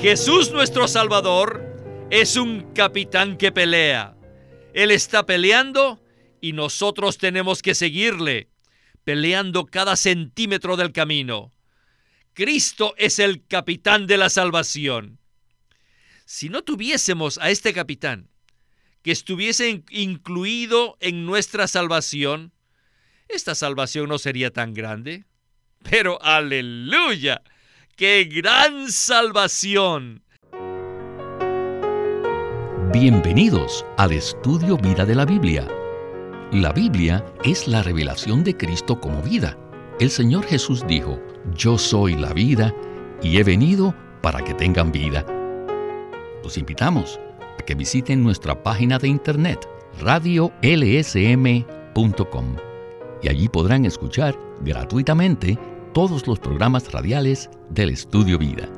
Jesús nuestro Salvador es un capitán que pelea. Él está peleando y nosotros tenemos que seguirle, peleando cada centímetro del camino. Cristo es el capitán de la salvación. Si no tuviésemos a este capitán, que estuviese incluido en nuestra salvación, esta salvación no sería tan grande. Pero aleluya, qué gran salvación. Bienvenidos al estudio Vida de la Biblia. La Biblia es la revelación de Cristo como vida. El Señor Jesús dijo, yo soy la vida y he venido para que tengan vida. Los invitamos a que visiten nuestra página de internet radiolsm.com y allí podrán escuchar gratuitamente todos los programas radiales del Estudio Vida.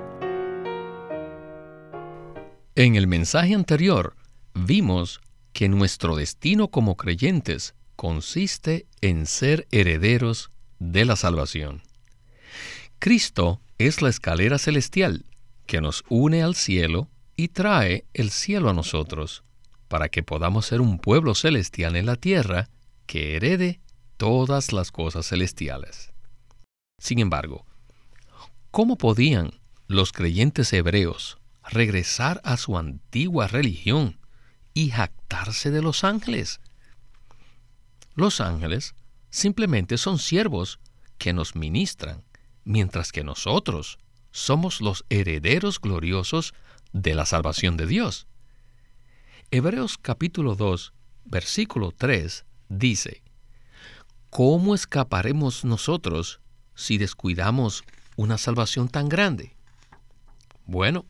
En el mensaje anterior vimos que nuestro destino como creyentes consiste en ser herederos de la salvación. Cristo es la escalera celestial que nos une al cielo y trae el cielo a nosotros, para que podamos ser un pueblo celestial en la tierra que herede todas las cosas celestiales. Sin embargo, ¿cómo podían los creyentes hebreos regresar a su antigua religión y jactarse de los ángeles? Los ángeles simplemente son siervos que nos ministran, mientras que nosotros somos los herederos gloriosos de la salvación de Dios. Hebreos capítulo 2, versículo 3 dice, ¿cómo escaparemos nosotros si descuidamos una salvación tan grande? Bueno,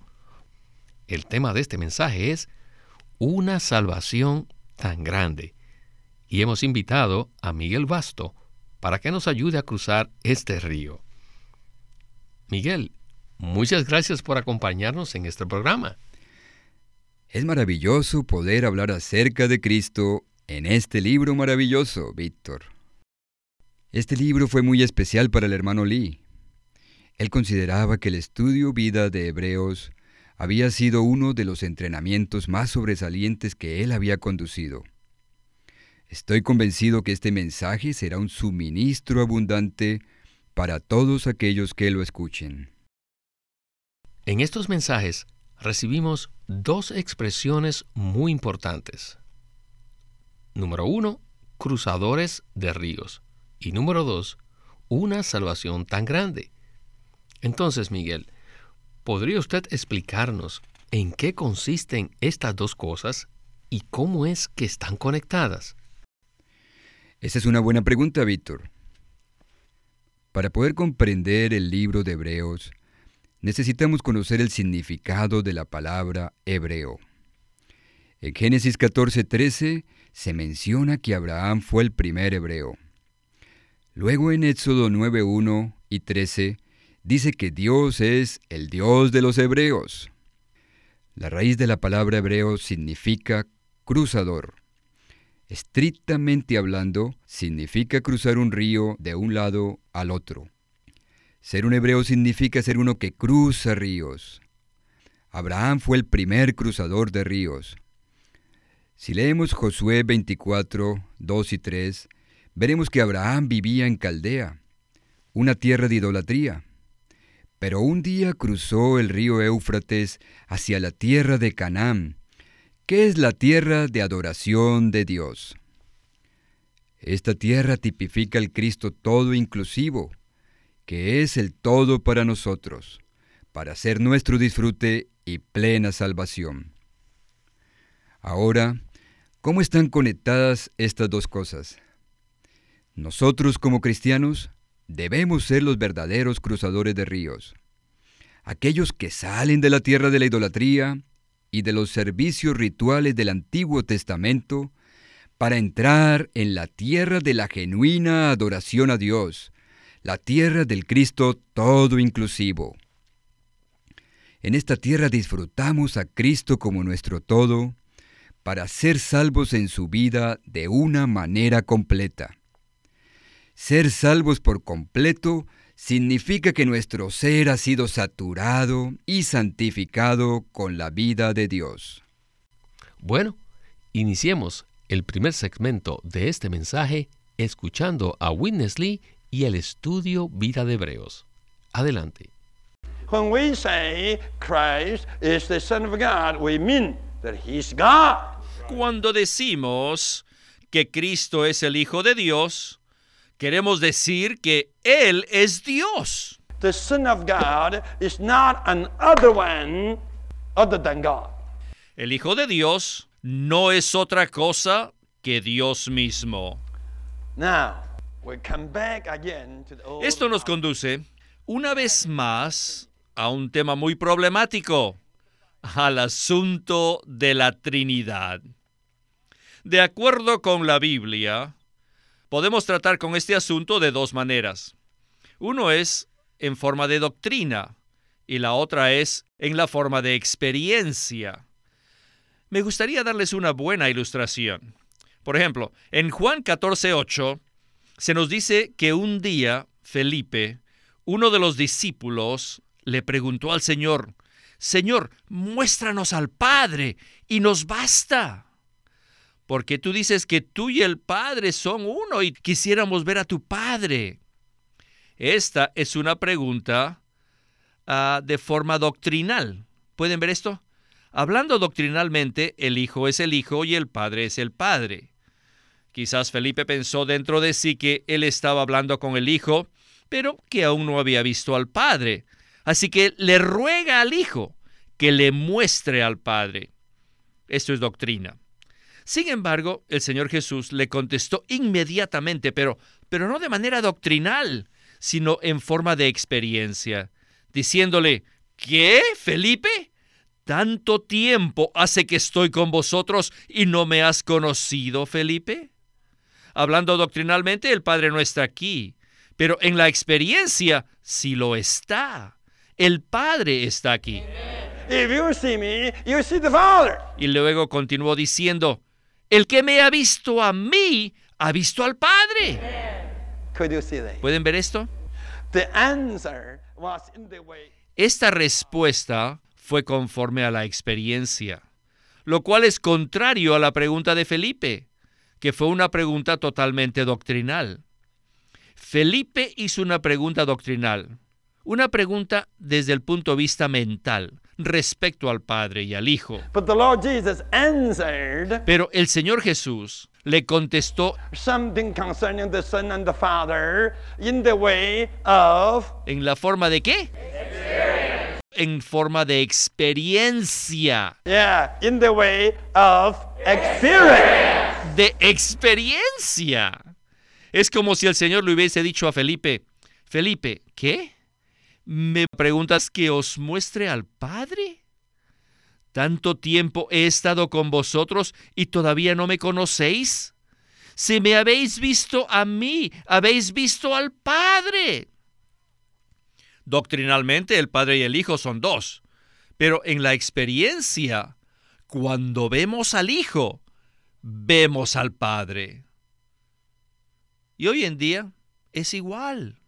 el tema de este mensaje es una salvación tan grande. Y hemos invitado a Miguel Basto para que nos ayude a cruzar este río. Miguel, muchas gracias por acompañarnos en este programa. Es maravilloso poder hablar acerca de Cristo en este libro maravilloso, Víctor. Este libro fue muy especial para el hermano Lee. Él consideraba que el estudio vida de Hebreos había sido uno de los entrenamientos más sobresalientes que él había conducido. Estoy convencido que este mensaje será un suministro abundante para todos aquellos que lo escuchen. En estos mensajes recibimos dos expresiones muy importantes. Número uno, cruzadores de ríos. Y número dos, una salvación tan grande. Entonces, Miguel, ¿podría usted explicarnos en qué consisten estas dos cosas y cómo es que están conectadas? Esa es una buena pregunta, Víctor. Para poder comprender el libro de Hebreos, necesitamos conocer el significado de la palabra hebreo. En Génesis 14:13 se menciona que Abraham fue el primer hebreo. Luego en Éxodo 9.1 y 13 dice que Dios es el Dios de los hebreos. La raíz de la palabra hebreo significa cruzador. Estrictamente hablando, significa cruzar un río de un lado al otro. Ser un hebreo significa ser uno que cruza ríos. Abraham fue el primer cruzador de ríos. Si leemos Josué 24, 2 y 3, veremos que Abraham vivía en Caldea, una tierra de idolatría. Pero un día cruzó el río Éufrates hacia la tierra de Canaán, que es la tierra de adoración de Dios. Esta tierra tipifica el Cristo todo inclusivo, que es el todo para nosotros, para ser nuestro disfrute y plena salvación. Ahora, ¿cómo están conectadas estas dos cosas? Nosotros como cristianos debemos ser los verdaderos cruzadores de ríos, aquellos que salen de la tierra de la idolatría y de los servicios rituales del Antiguo Testamento para entrar en la tierra de la genuina adoración a Dios, la tierra del Cristo todo inclusivo. En esta tierra disfrutamos a Cristo como nuestro todo, para ser salvos en su vida de una manera completa. Ser salvos por completo significa que nuestro ser ha sido saturado y santificado con la vida de Dios. Bueno, iniciemos el primer segmento de este mensaje escuchando a Witness Lee y el estudio Vida de Hebreos. Adelante. When we say Christ is the Son of God, we mean that He's God. Cuando decimos que Cristo es el Hijo de Dios, queremos decir que Él es Dios. The Son of God is not an other one other than God. El Hijo de Dios no es otra cosa que Dios mismo. Now, we come back again to the old Esto nos conduce una vez más a un tema muy problemático, al asunto de la Trinidad. De acuerdo con la Biblia, podemos tratar con este asunto de dos maneras. Uno es en forma de doctrina y la otra es en la forma de experiencia. Me gustaría darles una buena ilustración. Por ejemplo, en Juan 14:8 se nos dice que un día Felipe, uno de los discípulos, le preguntó al Señor, Señor, muéstranos al Padre y nos basta. Porque tú dices que tú y el Padre son uno y quisiéramos ver a tu Padre. Esta es una pregunta ah, de forma doctrinal. ¿Pueden ver esto? Hablando doctrinalmente, el Hijo es el Hijo y el Padre es el Padre. Quizás Felipe pensó dentro de sí que él estaba hablando con el Hijo, pero que aún no había visto al Padre. Así que le ruega al Hijo que le muestre al Padre. Esto es doctrina. Sin embargo, el Señor Jesús le contestó inmediatamente, pero, pero no de manera doctrinal, sino en forma de experiencia, diciéndole, ¿qué, Felipe? ¿Tanto tiempo hace que estoy con vosotros y no me has conocido, Felipe? Hablando doctrinalmente, el Padre no está aquí, pero en la experiencia sí lo está. El Padre está aquí. If you see me, you see the Father. Y luego continuó diciendo, el que me ha visto a mí, ha visto al Padre. ¿Pueden ver esto? Esta respuesta fue conforme a la experiencia, lo cual es contrario a la pregunta de Felipe, que fue una pregunta totalmente doctrinal. Felipe hizo una pregunta doctrinal, una pregunta desde el punto de vista mental, respecto al Padre y al Hijo. But the Lord Jesus answered Pero el Señor Jesús le contestó something concerning the Son and the Father in the way of en la forma de qué? En forma de experiencia. yeah, in the way of experience. De experiencia. Es como si el Señor le hubiese dicho a Felipe, Felipe, ¿qué? ¿Me preguntas que os muestre al Padre? ¿Tanto tiempo he estado con vosotros y todavía no me conocéis? Si me habéis visto a mí, habéis visto al Padre. Doctrinalmente el Padre y el Hijo son dos, pero en la experiencia, cuando vemos al Hijo, vemos al Padre. Y hoy en día es igual.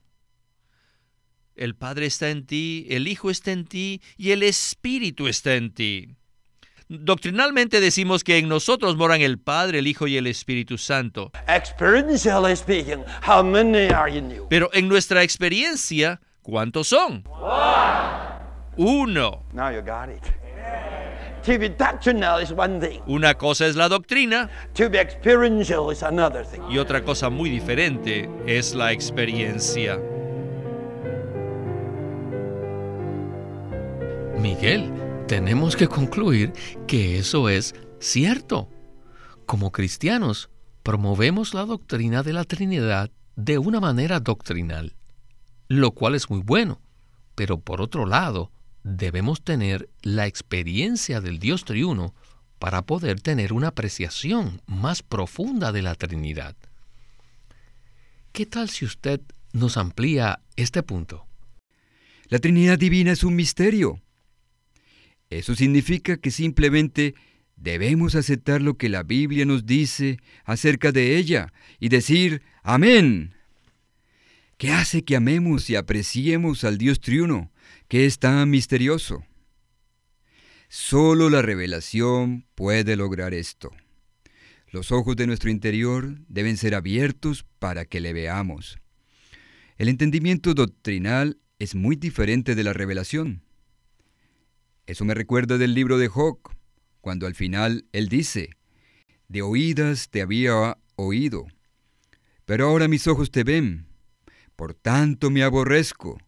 El Padre está en ti, el Hijo está en ti y el Espíritu está en ti. Doctrinalmente decimos que en nosotros moran el Padre, el Hijo y el Espíritu Santo. Experientially speaking, how many are in you? Pero en nuestra experiencia, ¿cuántos son? Uno. Now you got it. To be doctrinal is one thing. Una cosa es la doctrina To be experiential is another thing. y otra cosa muy diferente es la experiencia. Miguel, tenemos que concluir que eso es cierto. Como cristianos, promovemos la doctrina de la Trinidad de una manera doctrinal, lo cual es muy bueno, pero por otro lado, debemos tener la experiencia del Dios triuno para poder tener una apreciación más profunda de la Trinidad. ¿Qué tal si usted nos amplía este punto? La Trinidad Divina es un misterio. Eso significa que simplemente debemos aceptar lo que la Biblia nos dice acerca de ella y decir amén. que hace que amemos y apreciemos al Dios triuno, que es tan misterioso. Solo la revelación puede lograr esto. Los ojos de nuestro interior deben ser abiertos para que le veamos. El entendimiento doctrinal es muy diferente de la revelación. Eso me recuerda del libro de Job, cuando al final él dice, de oídas te había oído, pero ahora mis ojos te ven, por tanto me aborrezco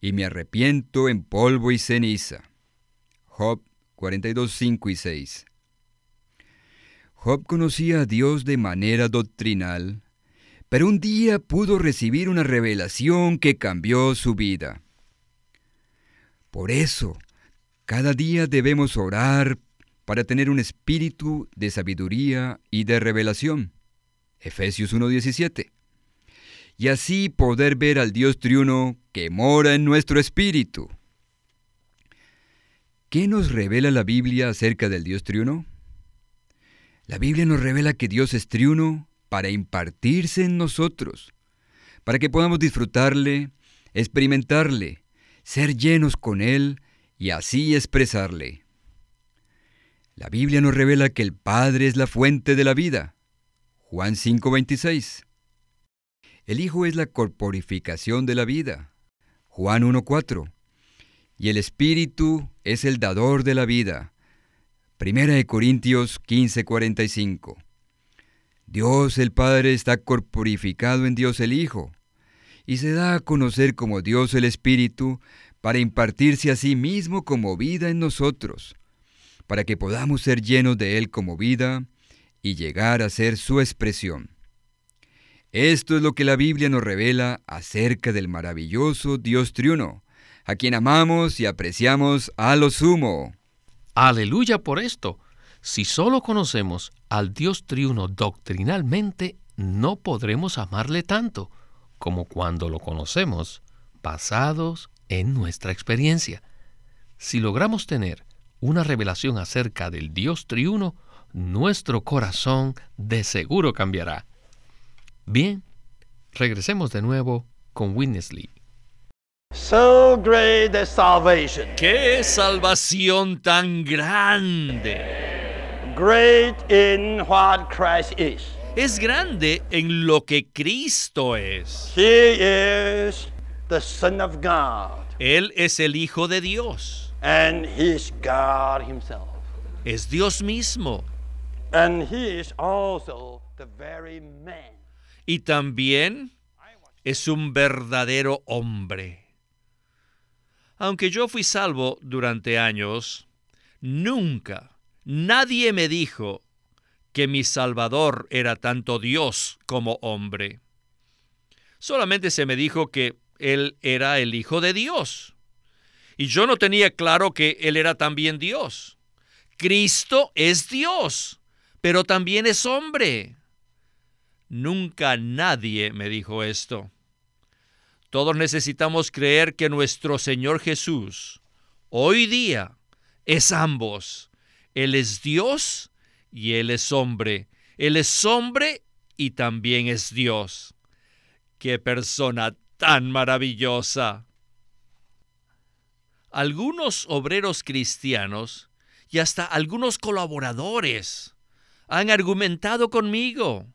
y me arrepiento en polvo y ceniza. Job 42, 5 y 6. Job conocía a Dios de manera doctrinal, pero un día pudo recibir una revelación que cambió su vida. Por eso, cada día debemos orar para tener un espíritu de sabiduría y de revelación. Efesios 1.17. Y así poder ver al Dios triuno que mora en nuestro espíritu. ¿Qué nos revela la Biblia acerca del Dios triuno? La Biblia nos revela que Dios es triuno para impartirse en nosotros, para que podamos disfrutarle, experimentarle, ser llenos con Él y así expresarle. La Biblia nos revela que el Padre es la fuente de la vida. Juan 5:26. El Hijo es la corporificación de la vida. Juan 1:4. Y el Espíritu es el dador de la vida. Primera de Corintios 15:45. Dios el Padre está corporificado en Dios el Hijo y se da a conocer como Dios el Espíritu para impartirse a sí mismo como vida en nosotros, para que podamos ser llenos de Él como vida y llegar a ser su expresión. Esto es lo que la Biblia nos revela acerca del maravilloso Dios triuno, a quien amamos y apreciamos a lo sumo. Aleluya por esto. Si solo conocemos al Dios triuno doctrinalmente, no podremos amarle tanto como cuando lo conocemos basados en nuestra experiencia. Si logramos tener una revelación acerca del Dios triuno, nuestro corazón de seguro cambiará. Bien, regresemos de nuevo con Winnesley. So great the salvation. ¡Qué salvación tan grande! Great in what Christ is. Es grande en lo que Cristo es. He is the Son of God. Él es el Hijo de Dios. And He is God Himself. Es Dios mismo. And He is also the very man. Y también es un verdadero hombre. Aunque yo fui salvo durante años, nunca nadie me dijo que mi Salvador era tanto Dios como hombre. Solamente se me dijo que Él era el Hijo de Dios. Y yo no tenía claro que Él era también Dios. Cristo es Dios, pero también es hombre. Nunca nadie me dijo esto. Todos necesitamos creer que nuestro Señor Jesús hoy día es ambos. Él es Dios y Él es hombre. Él es hombre y también es Dios. ¡Qué persona tan maravillosa! Algunos obreros cristianos y hasta algunos colaboradores han argumentado conmigo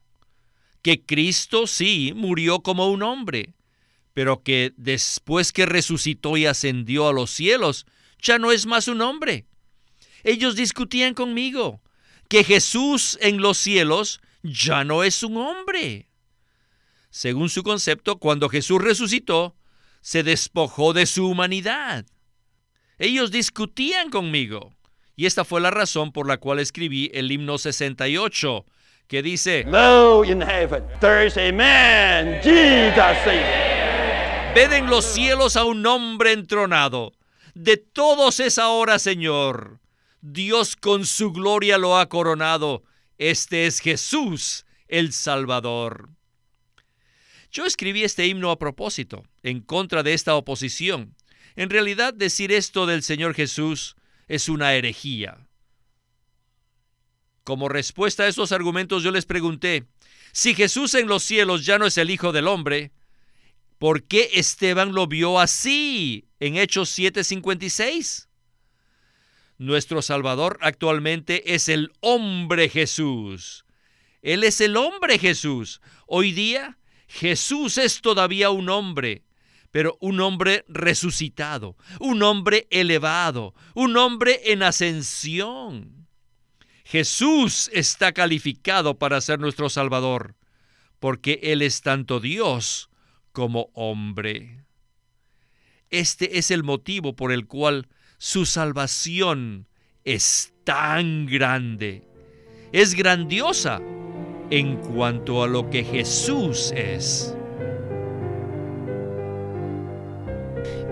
que Cristo sí murió como un hombre, pero que después que resucitó y ascendió a los cielos, ya no es más un hombre. Ellos discutían conmigo que Jesús en los cielos ya no es un hombre. Según su concepto, cuando Jesús resucitó, se despojó de su humanidad. Ellos discutían conmigo. Y esta fue la razón por la cual escribí el himno 68, que dice, Lo in heaven, there is a man, Jesus. Ved en los cielos a un hombre entronado. De todos es ahora Señor. Dios con su gloria lo ha coronado. Este es Jesús, el Salvador. Yo escribí este himno a propósito, en contra de esta oposición. En realidad, decir esto del Señor Jesús es una herejía. Como respuesta a esos argumentos yo les pregunté, si Jesús en los cielos ya no es el Hijo del Hombre, ¿Por qué Esteban lo vio así en Hechos 7:56? Nuestro Salvador actualmente es el hombre Jesús. Él es el hombre Jesús. Hoy día Jesús es todavía un hombre, pero un hombre resucitado, un hombre elevado, un hombre en ascensión. Jesús está calificado para ser nuestro Salvador, porque Él es tanto Dios como hombre. Este es el motivo por el cual su salvación es tan grande, es grandiosa en cuanto a lo que Jesús es.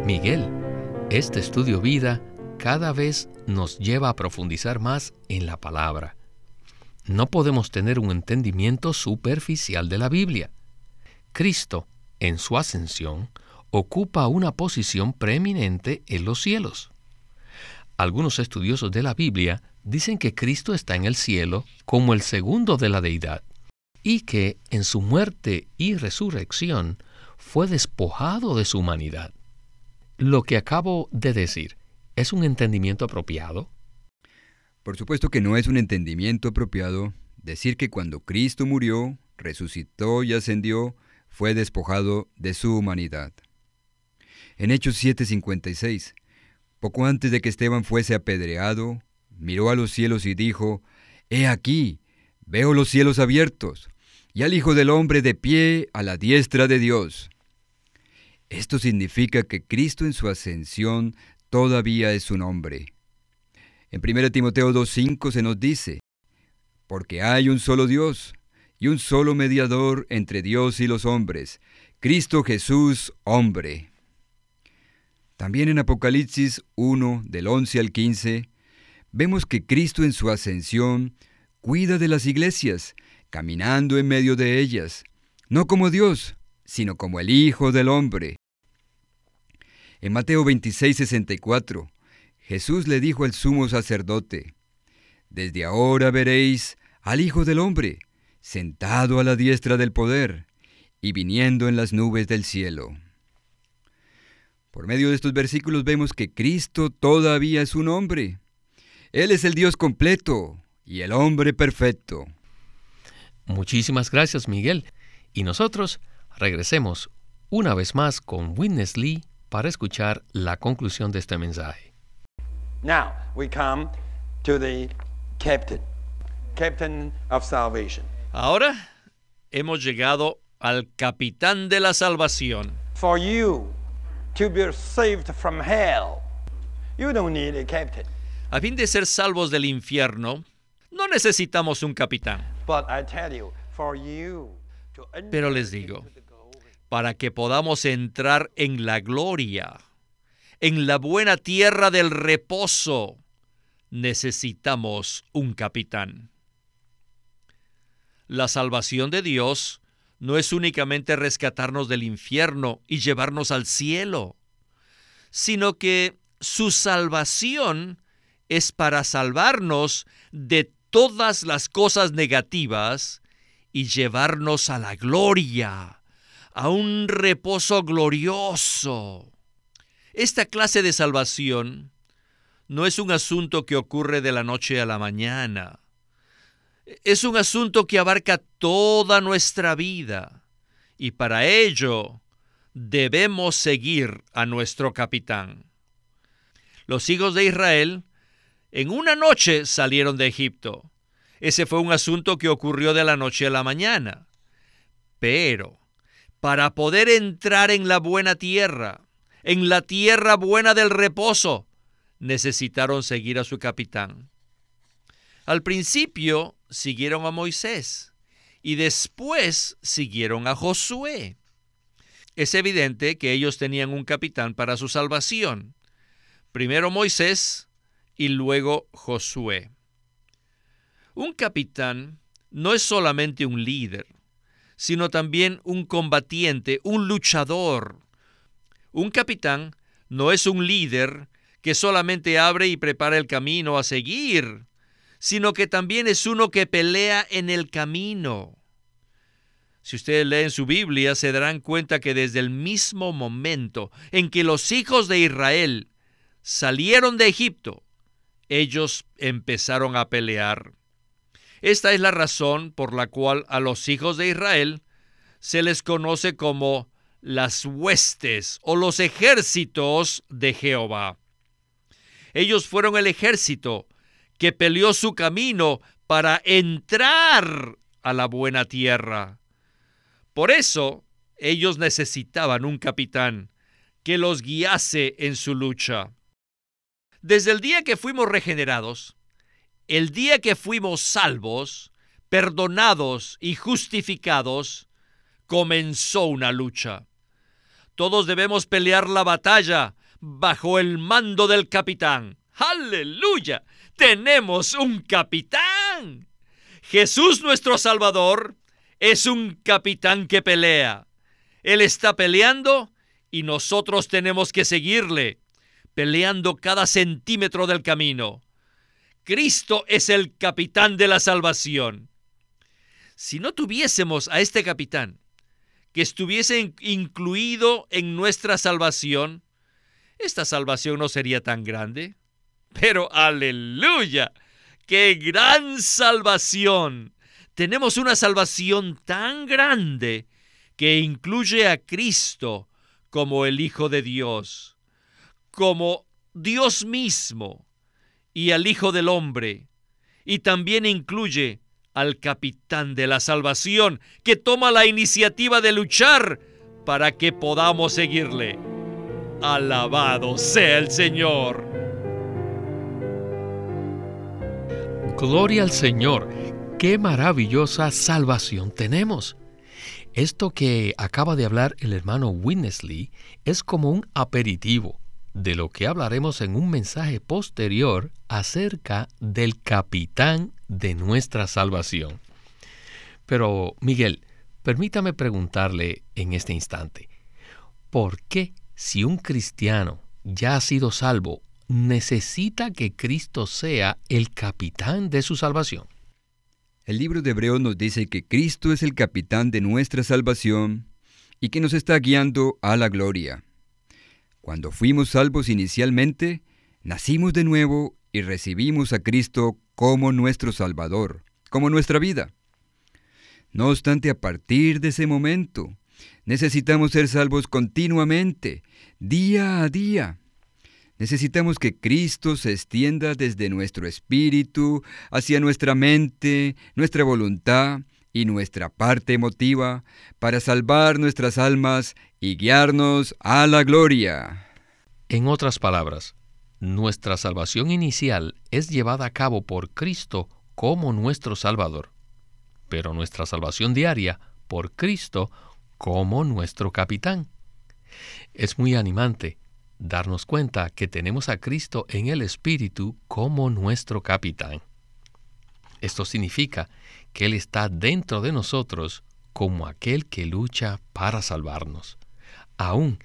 Miguel, este estudio vida cada vez nos lleva a profundizar más en la palabra. No podemos tener un entendimiento superficial de la Biblia. Cristo, en su ascensión, ocupa una posición preeminente en los cielos. Algunos estudiosos de la Biblia dicen que Cristo está en el cielo como el segundo de la deidad y que en su muerte y resurrección fue despojado de su humanidad. Lo que acabo de decir, ¿es un entendimiento apropiado? Por supuesto que no es un entendimiento apropiado decir que cuando Cristo murió, resucitó y ascendió, fue despojado de su humanidad. En Hechos 7:56, poco antes de que Esteban fuese apedreado, miró a los cielos y dijo, He aquí, veo los cielos abiertos, y al Hijo del Hombre de pie a la diestra de Dios. Esto significa que Cristo en su ascensión todavía es un hombre. En 1 Timoteo 2.5 se nos dice, porque hay un solo Dios y un solo mediador entre Dios y los hombres, Cristo Jesús, hombre. También en Apocalipsis 1, del 11 al 15, vemos que Cristo en su ascensión cuida de las iglesias, caminando en medio de ellas, no como Dios, sino como el Hijo del Hombre. En Mateo 26, 64, Jesús le dijo al sumo sacerdote, Desde ahora veréis al Hijo del Hombre, sentado a la diestra del poder, y viniendo en las nubes del cielo. Por medio de estos versículos vemos que Cristo todavía es un hombre. Él es el Dios completo y el hombre perfecto. Muchísimas gracias, Miguel. Y nosotros regresemos una vez más con Witness Lee para escuchar la conclusión de este mensaje. Now we come to the captain, captain of salvation. Ahora hemos llegado al capitán de la salvación. For you to be saved from hell, you don't need a captain. A fin de ser salvos del infierno, no necesitamos un capitán. Pero les digo, para que podamos entrar en la gloria, en la buena tierra del reposo, necesitamos un capitán. La salvación de Dios no es únicamente rescatarnos del infierno y llevarnos al cielo, sino que su salvación es para salvarnos de todas las cosas negativas y llevarnos a la gloria, a un reposo glorioso. Esta clase de salvación no es un asunto que ocurre de la noche a la mañana. Es un asunto que abarca toda nuestra vida y para ello debemos seguir a nuestro capitán. Los hijos de Israel en una noche salieron de Egipto. Ese fue un asunto que ocurrió de la noche a la mañana. Pero para poder entrar en la buena tierra, en la tierra buena del reposo, necesitaron seguir a su capitán. Al principio siguieron a Moisés y después siguieron a Josué. Es evidente que ellos tenían un capitán para su salvación. Primero Moisés y luego Josué. Un capitán no es solamente un líder, sino también un combatiente, un luchador. Un capitán no es un líder que solamente abre y prepara el camino a seguir, sino que también es uno que pelea en el camino. Si ustedes leen su Biblia, se darán cuenta que desde el mismo momento en que los hijos de Israel salieron de Egipto, ellos empezaron a pelear. Esta es la razón por la cual a los hijos de Israel se les conoce como las huestes o los ejércitos de Jehová. Ellos fueron el ejército que peleó su camino para entrar a la buena tierra. Por eso ellos necesitaban un capitán que los guiase en su lucha. Desde el día que fuimos regenerados, el día que fuimos salvos, perdonados y justificados, comenzó una lucha. Todos debemos pelear la batalla bajo el mando del capitán. ¡Aleluya! Tenemos un capitán. Jesús nuestro Salvador es un capitán que pelea. Él está peleando y nosotros tenemos que seguirle, peleando cada centímetro del camino. Cristo es el capitán de la salvación. Si no tuviésemos a este capitán, que estuviese incluido en nuestra salvación, esta salvación no sería tan grande. Pero aleluya, qué gran salvación tenemos una salvación tan grande que incluye a Cristo como el Hijo de Dios, como Dios mismo y al Hijo del Hombre, y también incluye al capitán de la salvación que toma la iniciativa de luchar para que podamos seguirle. Alabado sea el Señor. Gloria al Señor qué maravillosa salvación tenemos. Esto que acaba de hablar el hermano Winnesley es como un aperitivo de lo que hablaremos en un mensaje posterior acerca del capitán de nuestra salvación. Pero, Miguel, permítame preguntarle en este instante, ¿por qué si un cristiano ya ha sido salvo, necesita que Cristo sea el capitán de su salvación? El libro de Hebreos nos dice que Cristo es el capitán de nuestra salvación y que nos está guiando a la gloria. Cuando fuimos salvos inicialmente, nacimos de nuevo y recibimos a Cristo como nuestro Salvador, como nuestra vida. No obstante, a partir de ese momento, necesitamos ser salvos continuamente, día a día. Necesitamos que Cristo se extienda desde nuestro espíritu hacia nuestra mente, nuestra voluntad y nuestra parte emotiva para salvar nuestras almas y guiarnos a la gloria. En otras palabras, nuestra salvación inicial es llevada a cabo por Cristo como nuestro Salvador, pero nuestra salvación diaria por Cristo como nuestro capitán. Es muy animante darnos cuenta que tenemos a Cristo en el Espíritu como nuestro capitán. Esto significa que Él está dentro de nosotros como aquel que lucha para salvarnos. Aún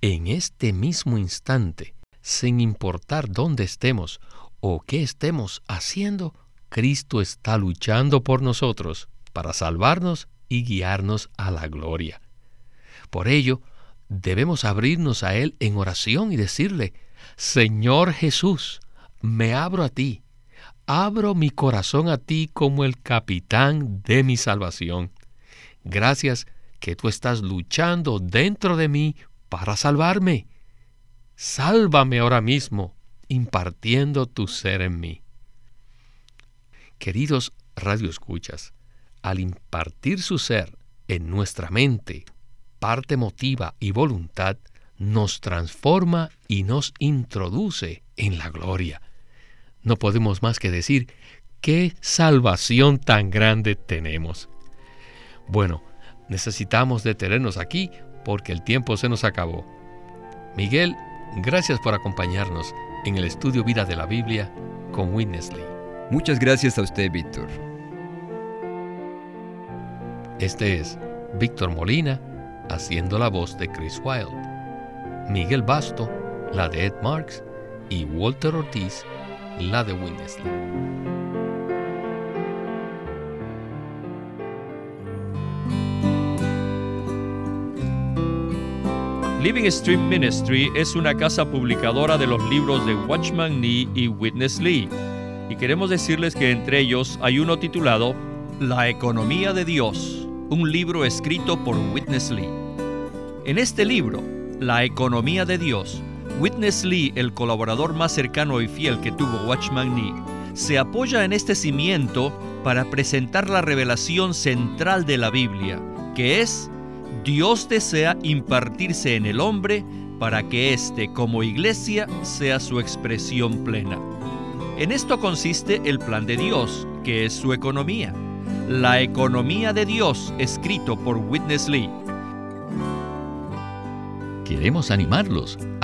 en este mismo instante, sin importar dónde estemos o qué estemos haciendo, Cristo está luchando por nosotros para salvarnos y guiarnos a la gloria. Por ello, debemos abrirnos a Él en oración y decirle, Señor Jesús, me abro a ti, abro mi corazón a ti como el capitán de mi salvación. Gracias que tú estás luchando dentro de mí para salvarme. Sálvame ahora mismo, impartiendo tu ser en mí. Queridos radioescuchas, al impartir su ser en nuestra mente, parte motiva y voluntad, nos transforma y nos introduce en la gloria. No podemos más que decir, qué salvación tan grande tenemos. Bueno, necesitamos detenernos aquí porque el tiempo se nos acabó. Miguel, gracias por acompañarnos en el estudio Vida de la Biblia con Winnesley. Muchas gracias a usted, Víctor. Este es Víctor Molina haciendo la voz de Chris Wilde, Miguel Basto, la de Ed Marks, y Walter Ortiz, la de Windesley. Living Street Ministry es una casa publicadora de los libros de Watchman Nee y Witness Lee, y queremos decirles que entre ellos hay uno titulado La economía de Dios, un libro escrito por Witness Lee. En este libro, La economía de Dios, Witness Lee, el colaborador más cercano y fiel que tuvo Watchman Nee, se apoya en este cimiento para presentar la revelación central de la Biblia, que es Dios desea impartirse en el hombre para que éste como iglesia sea su expresión plena. En esto consiste el plan de Dios, que es su economía. La economía de Dios, escrito por Witness Lee. Queremos animarlos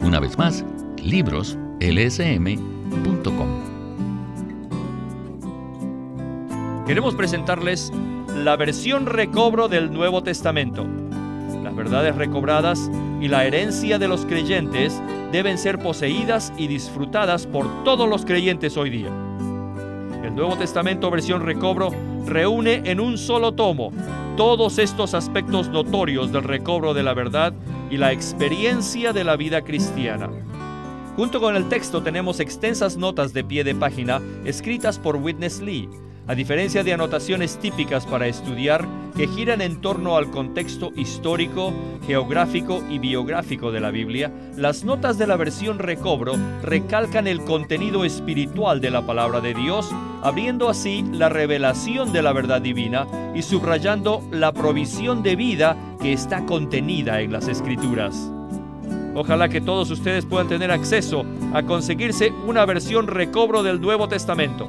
Una vez más, libroslsm.com. Queremos presentarles la versión recobro del Nuevo Testamento verdades recobradas y la herencia de los creyentes deben ser poseídas y disfrutadas por todos los creyentes hoy día. El Nuevo Testamento versión recobro reúne en un solo tomo todos estos aspectos notorios del recobro de la verdad y la experiencia de la vida cristiana. Junto con el texto tenemos extensas notas de pie de página escritas por Witness Lee, a diferencia de anotaciones típicas para estudiar que giran en torno al contexto histórico, geográfico y biográfico de la Biblia, las notas de la versión recobro recalcan el contenido espiritual de la palabra de Dios, abriendo así la revelación de la verdad divina y subrayando la provisión de vida que está contenida en las escrituras. Ojalá que todos ustedes puedan tener acceso a conseguirse una versión recobro del Nuevo Testamento.